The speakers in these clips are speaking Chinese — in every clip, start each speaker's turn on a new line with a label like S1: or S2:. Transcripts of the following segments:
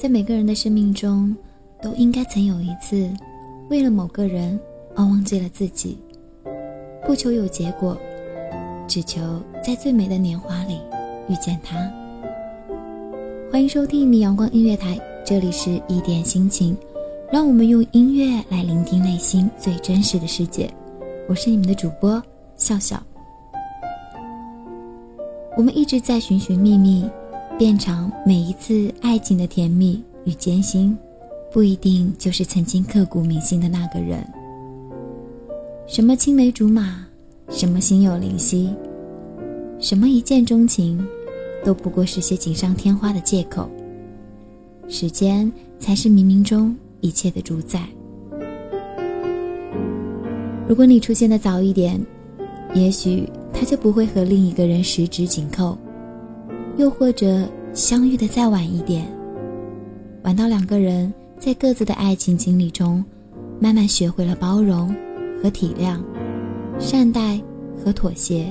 S1: 在每个人的生命中，都应该曾有一次，为了某个人而忘记了自己，不求有结果，只求在最美的年华里遇见他。欢迎收听一米阳光音乐台，这里是一点心情，让我们用音乐来聆听内心最真实的世界。我是你们的主播笑笑。我们一直在寻寻觅觅。变长每一次爱情的甜蜜与艰辛，不一定就是曾经刻骨铭心的那个人。什么青梅竹马，什么心有灵犀，什么一见钟情，都不过是些锦上添花的借口。时间才是冥冥中一切的主宰。如果你出现的早一点，也许他就不会和另一个人十指紧扣。又或者相遇的再晚一点，晚到两个人在各自的爱情经历中，慢慢学会了包容和体谅，善待和妥协，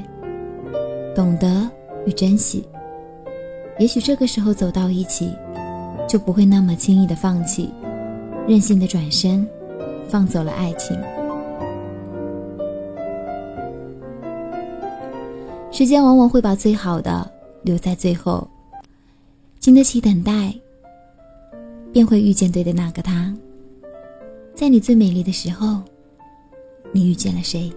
S1: 懂得与珍惜。也许这个时候走到一起，就不会那么轻易的放弃，任性的转身，放走了爱情。时间往往会把最好的。留在最后，经得起等待，便会遇见对的那个他。在你最美丽的时候，你遇见了谁？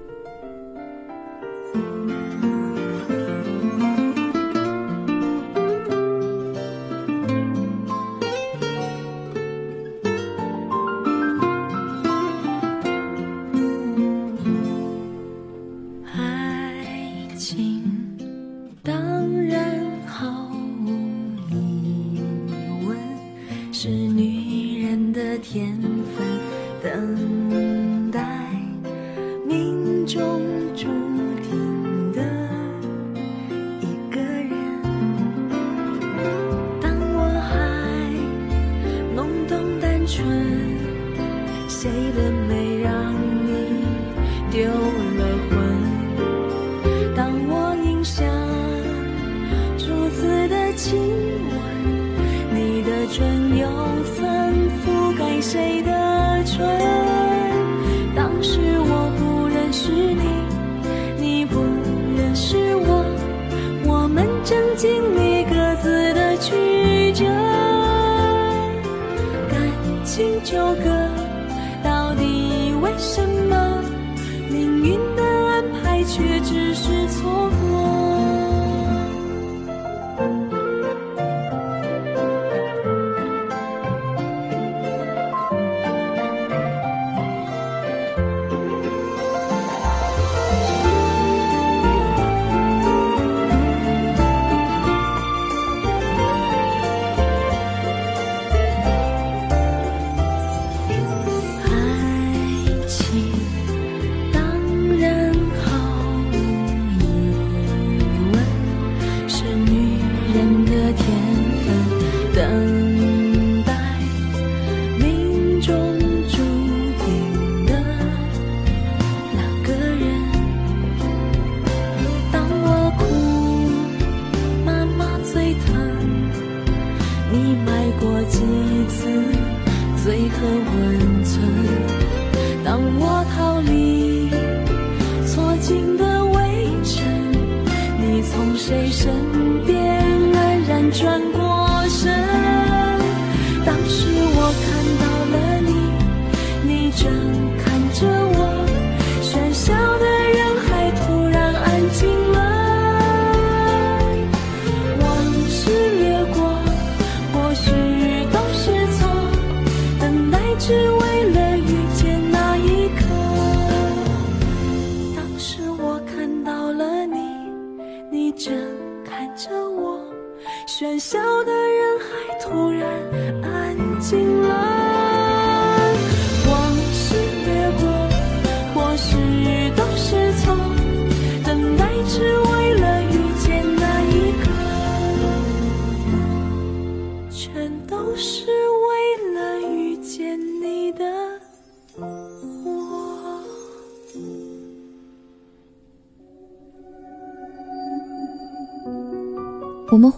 S2: 天分等纠葛，到底为什么命运的安排却只是错过？和温存，当我逃离错进的围城，你从谁身边安然
S1: 转过。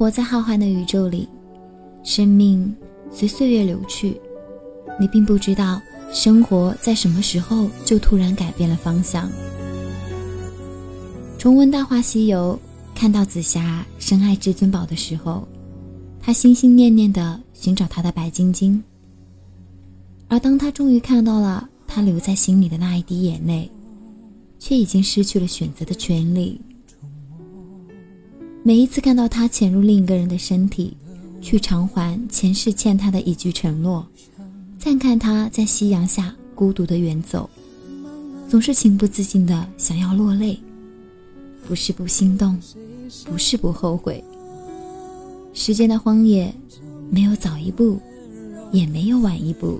S1: 活在浩瀚的宇宙里，生命随岁月流去，你并不知道生活在什么时候就突然改变了方向。重温《大话西游》，看到紫霞深爱至尊宝的时候，她心心念念的寻找她的白晶晶。而当她终于看到了她留在心里的那一滴眼泪，却已经失去了选择的权利。每一次看到他潜入另一个人的身体，去偿还前世欠他的一句承诺，再看他在夕阳下孤独的远走，总是情不自禁的想要落泪。不是不心动，不是不后悔。时间的荒野，没有早一步，也没有晚一步。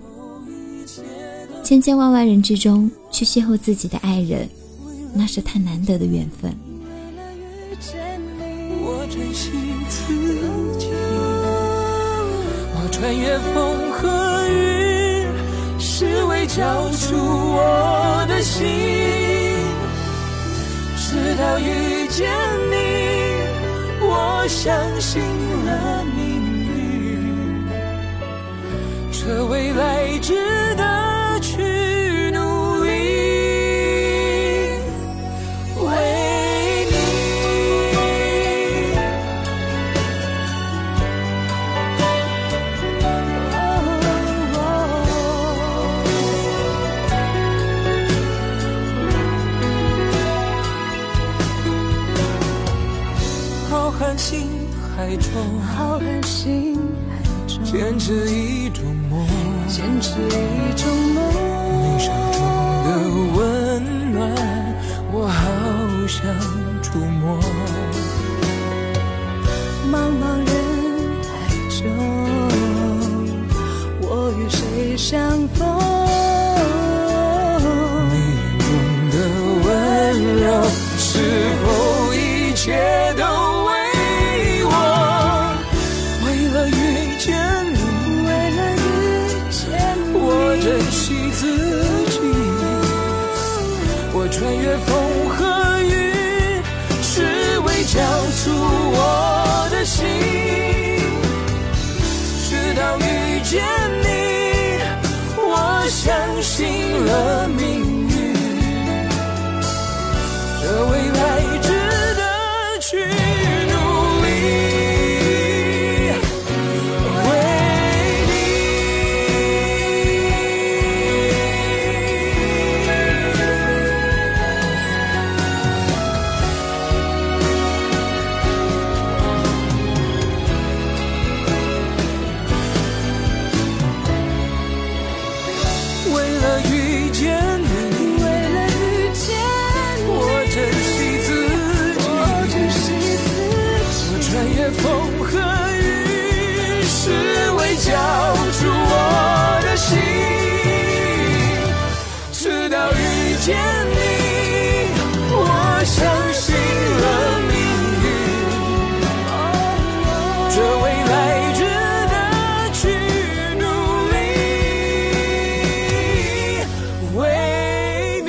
S1: 千千万万人之中去邂逅自己的爱人，那是太难得的缘分。
S2: 珍惜自己，我穿越风和雨，是为交出我的心。直到遇见你，我相信了命运，这未来值得浩瀚星海中，坚持一种梦，坚持一种梦。你手中的温暖，我好想见你，我相信了命运，这未来值得去努力。为你。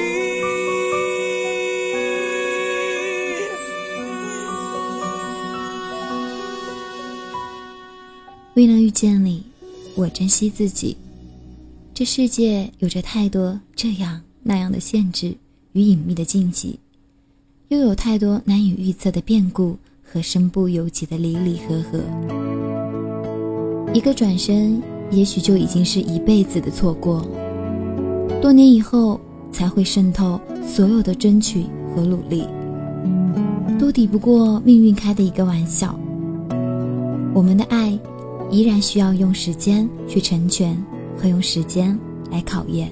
S2: 为了遇见你，我珍惜自己。这
S1: 世界有着太多这样那样的限制与隐秘的禁忌，又有太多难以预测的变故和身不由己的离离合合。一个转身，也许就已经是一辈子的错过。多年以后，才会渗透所有的争取和努力，都抵不过命运开的一个玩笑。我们的爱，依然需要用时间去成全，和用时间来考验。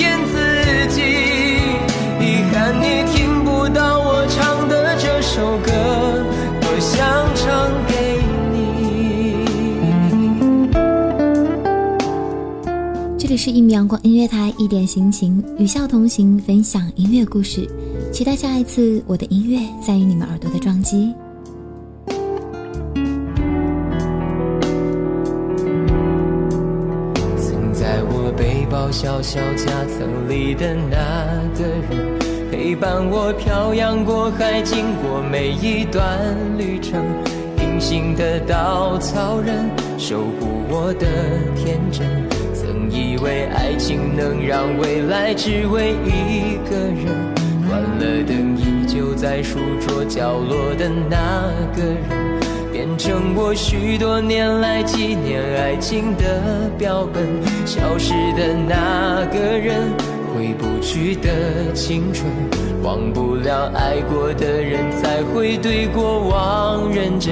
S1: 是一米阳光音乐台，一点心情，与笑同行，分享音乐故事。期待下一次我的音乐在于你们耳朵的撞击。
S3: 曾在我背包小小夹层里的那个人，陪伴我漂洋过海，经过每一段旅程。隐形的稻草人，守护我的天真。以为爱情能让未来只为一个人，关了灯依旧在书桌角落的那个人，变成我许多年来纪念爱情的标本。消失的那个人，回不去的青春，忘不了爱过的人，才会对过往认真。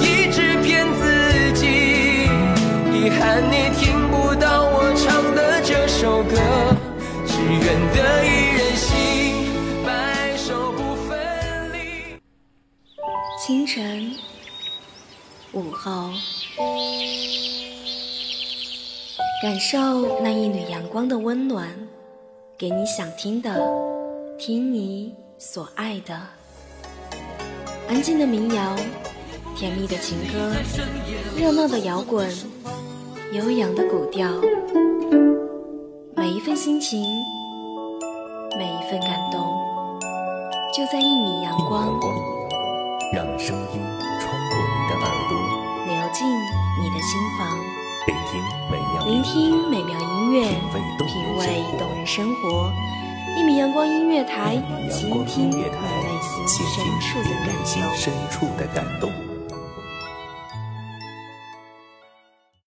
S3: 愿得一人心，白首不分离。
S4: 清晨，午后，感受那一缕阳光的温暖，给你想听的，听你所爱的。安静的民谣，甜蜜的情歌，热闹的摇滚。悠扬的古调，每一份心情，每一份感动，就在一米阳光。
S5: 让声音穿过你的耳朵，
S4: 流进你的心房。
S5: 聆听美妙，
S4: 聆听美妙音乐，品味动人生活。一米阳光音乐台，倾听你内心深处的感动。